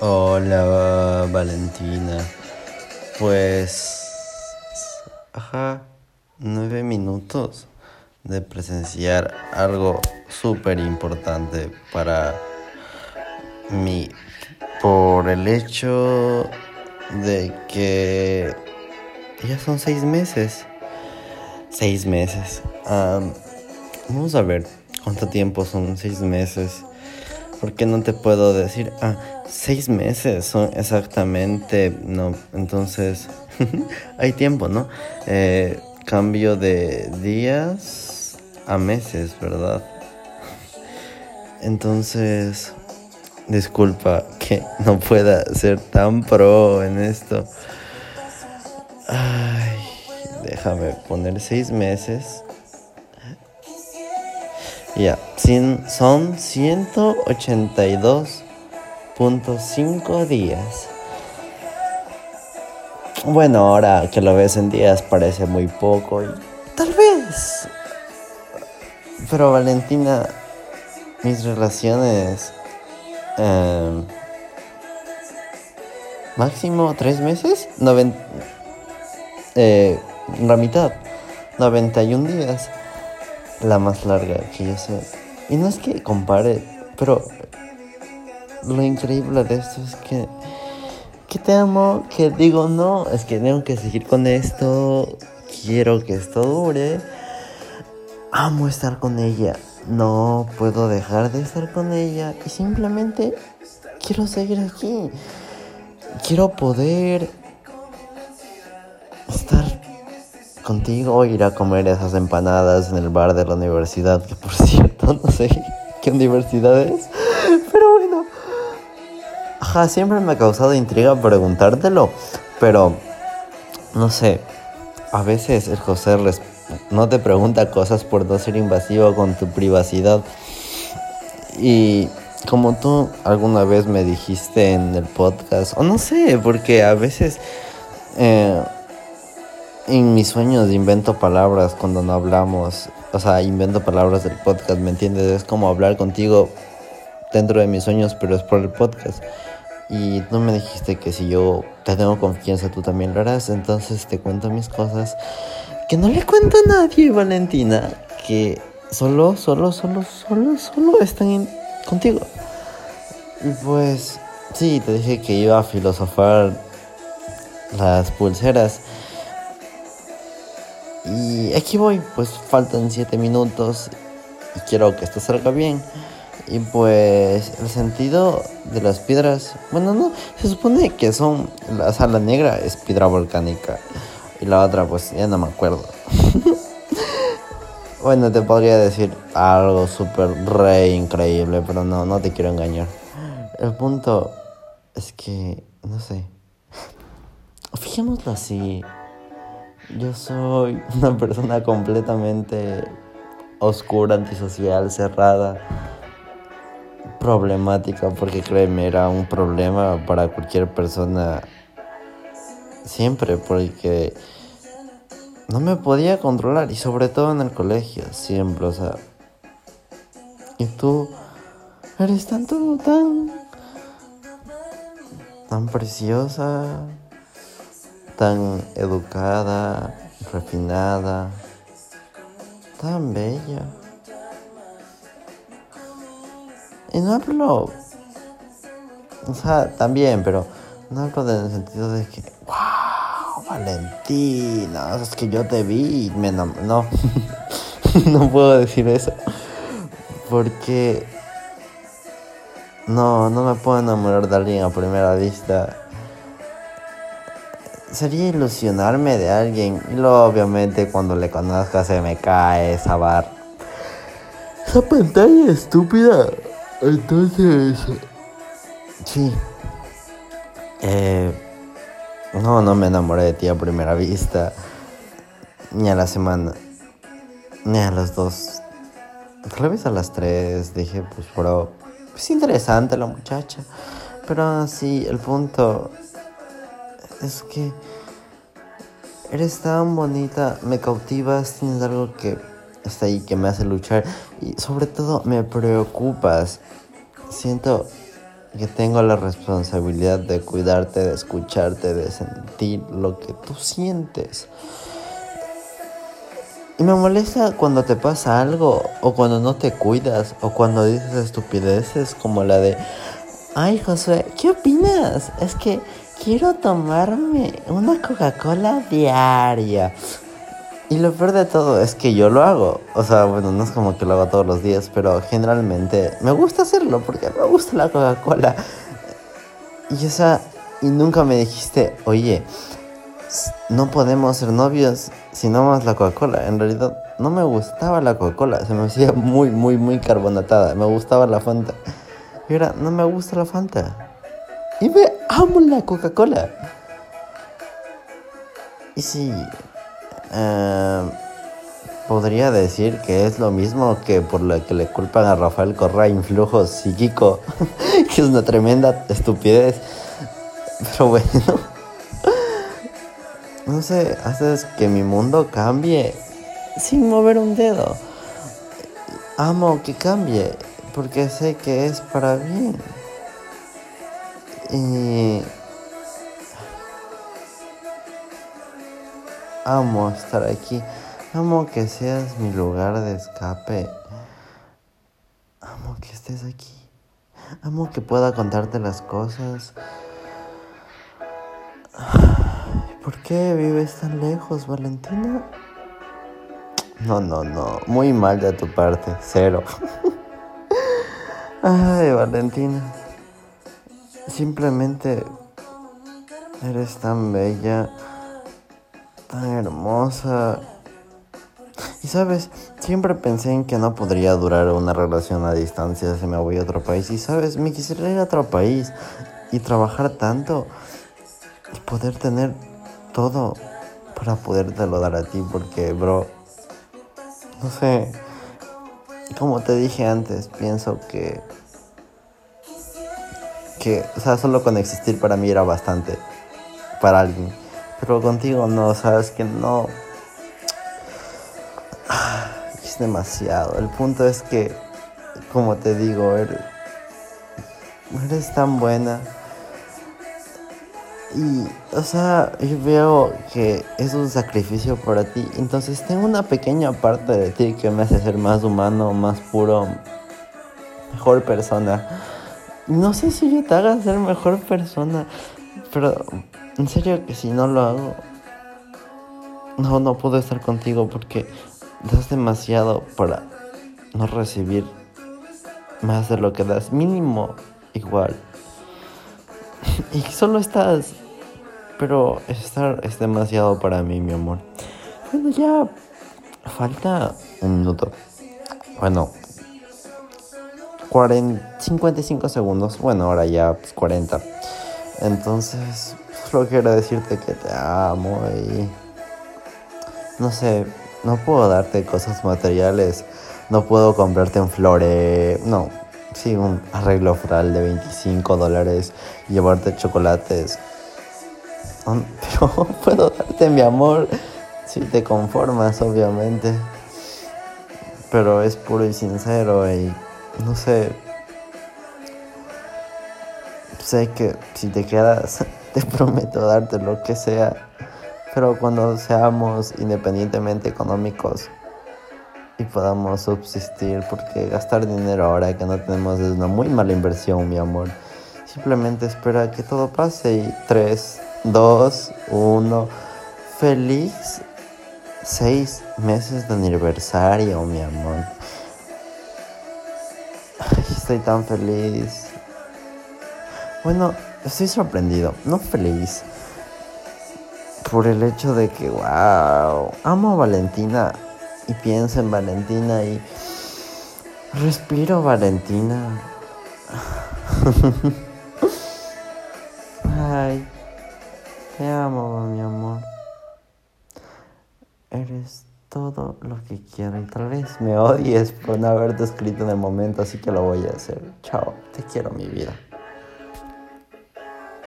Hola Valentina. Pues... Ajá, nueve minutos de presenciar algo súper importante para mí. Por el hecho de que ya son seis meses. Seis meses. vamos a ver cuánto tiempo son seis meses. Porque no te puedo decir, ah, seis meses son exactamente, no, entonces hay tiempo, ¿no? Eh, cambio de días a meses, ¿verdad? Entonces, disculpa que no pueda ser tan pro en esto. Ay, déjame poner seis meses. Ya, son 182.5 días. Bueno, ahora que lo ves en días parece muy poco y tal vez. Pero Valentina, mis relaciones... Em, máximo tres meses. Noven, eh, la mitad. 91 días la más larga que yo sé. Y no es que compare, pero lo increíble de esto es que, que te amo, que digo, no, es que tengo que seguir con esto, quiero que esto dure, amo estar con ella, no puedo dejar de estar con ella y simplemente quiero seguir aquí, quiero poder estar contigo ir a comer esas empanadas en el bar de la universidad, que por cierto no sé qué universidad es. Siempre me ha causado intriga preguntártelo, pero no sé, a veces el José no te pregunta cosas por no ser invasivo con tu privacidad. Y como tú alguna vez me dijiste en el podcast, o no sé, porque a veces... Eh, en mis sueños invento palabras cuando no hablamos. O sea, invento palabras del podcast, ¿me entiendes? Es como hablar contigo dentro de mis sueños, pero es por el podcast. Y tú me dijiste que si yo te tengo confianza, tú también lo harás. Entonces te cuento mis cosas que no le cuento a nadie, Valentina. Que solo, solo, solo, solo, solo están contigo. Y pues, sí, te dije que iba a filosofar las pulseras. Y aquí voy, pues faltan 7 minutos y quiero que esto salga bien. Y pues el sentido de las piedras, bueno, no, se supone que son, la sala negra es piedra volcánica y la otra pues ya no me acuerdo. bueno, te podría decir algo súper re increíble, pero no, no te quiero engañar. El punto es que, no sé, fijémoslo así. Yo soy una persona completamente oscura, antisocial, cerrada, problemática, porque créeme, era un problema para cualquier persona siempre, porque no me podía controlar y sobre todo en el colegio, siempre, o sea. Y tú eres tanto, tan, tan preciosa tan educada, refinada, tan bella. Y no hablo, o sea, también, pero no hablo en el sentido de que, wow, Valentina, es que yo te vi me no, no puedo decir eso, porque no, no me puedo enamorar de alguien a primera vista sería ilusionarme de alguien. Y luego, obviamente, cuando le conozca se me cae esa bar. Esa pantalla estúpida. Entonces. Sí. Eh, no, no me enamoré de ti a primera vista. Ni a la semana. Ni a las dos. Tal vez a las tres dije, pues, bro. Es interesante la muchacha. Pero sí, el punto es que eres tan bonita, me cautivas, tienes algo que está ahí que me hace luchar y sobre todo me preocupas. Siento que tengo la responsabilidad de cuidarte, de escucharte, de sentir lo que tú sientes. Y me molesta cuando te pasa algo, o cuando no te cuidas, o cuando dices estupideces como la de, ay Josué, ¿qué opinas? Es que quiero tomarme una Coca-Cola diaria. Y lo peor de todo es que yo lo hago. O sea, bueno, no es como que lo hago todos los días, pero generalmente me gusta hacerlo porque me gusta la Coca-Cola. Y esa, y nunca me dijiste, oye, no podemos ser novios si no más la Coca-Cola. En realidad no me gustaba la Coca-Cola, se me hacía muy, muy, muy carbonatada. Me gustaba la Fanta. Y ahora no me gusta la Fanta. Y me amo la Coca-Cola. Y sí, eh, podría decir que es lo mismo que por lo que le culpan a Rafael Correa influjo psíquico, que es una tremenda estupidez. Pero bueno. No sé, haces que mi mundo cambie sin mover un dedo. Amo que cambie porque sé que es para bien. Y amo estar aquí. Amo que seas mi lugar de escape. Amo que estés aquí. Amo que pueda contarte las cosas. ¿Por qué vives tan lejos, Valentina? No, no, no. Muy mal de tu parte. Cero. Ay, Valentina. Simplemente eres tan bella, hermosa. Y sabes, siempre pensé en que no podría durar una relación a distancia si me voy a otro país. Y sabes, me quisiera ir a otro país y trabajar tanto y poder tener todo para podértelo dar a ti porque, bro, no sé, como te dije antes, pienso que, que, o sea, solo con existir para mí era bastante para alguien, pero contigo no, sabes que no, es demasiado. El punto es que, como te digo, eres, eres tan buena y, o sea, yo veo que es un sacrificio para ti. Entonces tengo una pequeña parte de ti que me hace ser más humano, más puro, mejor persona. No sé si yo te haga ser mejor persona, pero en serio que si no lo hago, no, no puedo estar contigo porque das demasiado para no recibir más de lo que das, mínimo igual. Y solo estás pero estar es demasiado para mí, mi amor. Bueno, ya falta un minuto. Bueno, 40, 55 segundos. Bueno, ahora ya 40. Pues, Entonces, quiero decirte que te amo y... No sé, no puedo darte cosas materiales. No puedo comprarte un flore... No, sí, un arreglo floral de 25 dólares. Llevarte chocolates pero puedo darte mi amor si te conformas, obviamente. Pero es puro y sincero y no sé. Sé que si te quedas, te prometo darte lo que sea. Pero cuando seamos independientemente económicos y podamos subsistir, porque gastar dinero ahora que no tenemos es una muy mala inversión, mi amor. Simplemente espera que todo pase y tres, 2, 1. Feliz seis meses de aniversario, mi amor. estoy tan feliz. Bueno, estoy sorprendido, no feliz. Por el hecho de que, wow, amo a Valentina y pienso en Valentina y respiro Valentina. Ay. Te amo, mi amor. Eres todo lo que quiero y tal vez me odies por no haberte escrito en el momento, así que lo voy a hacer. Chao, te quiero mi vida.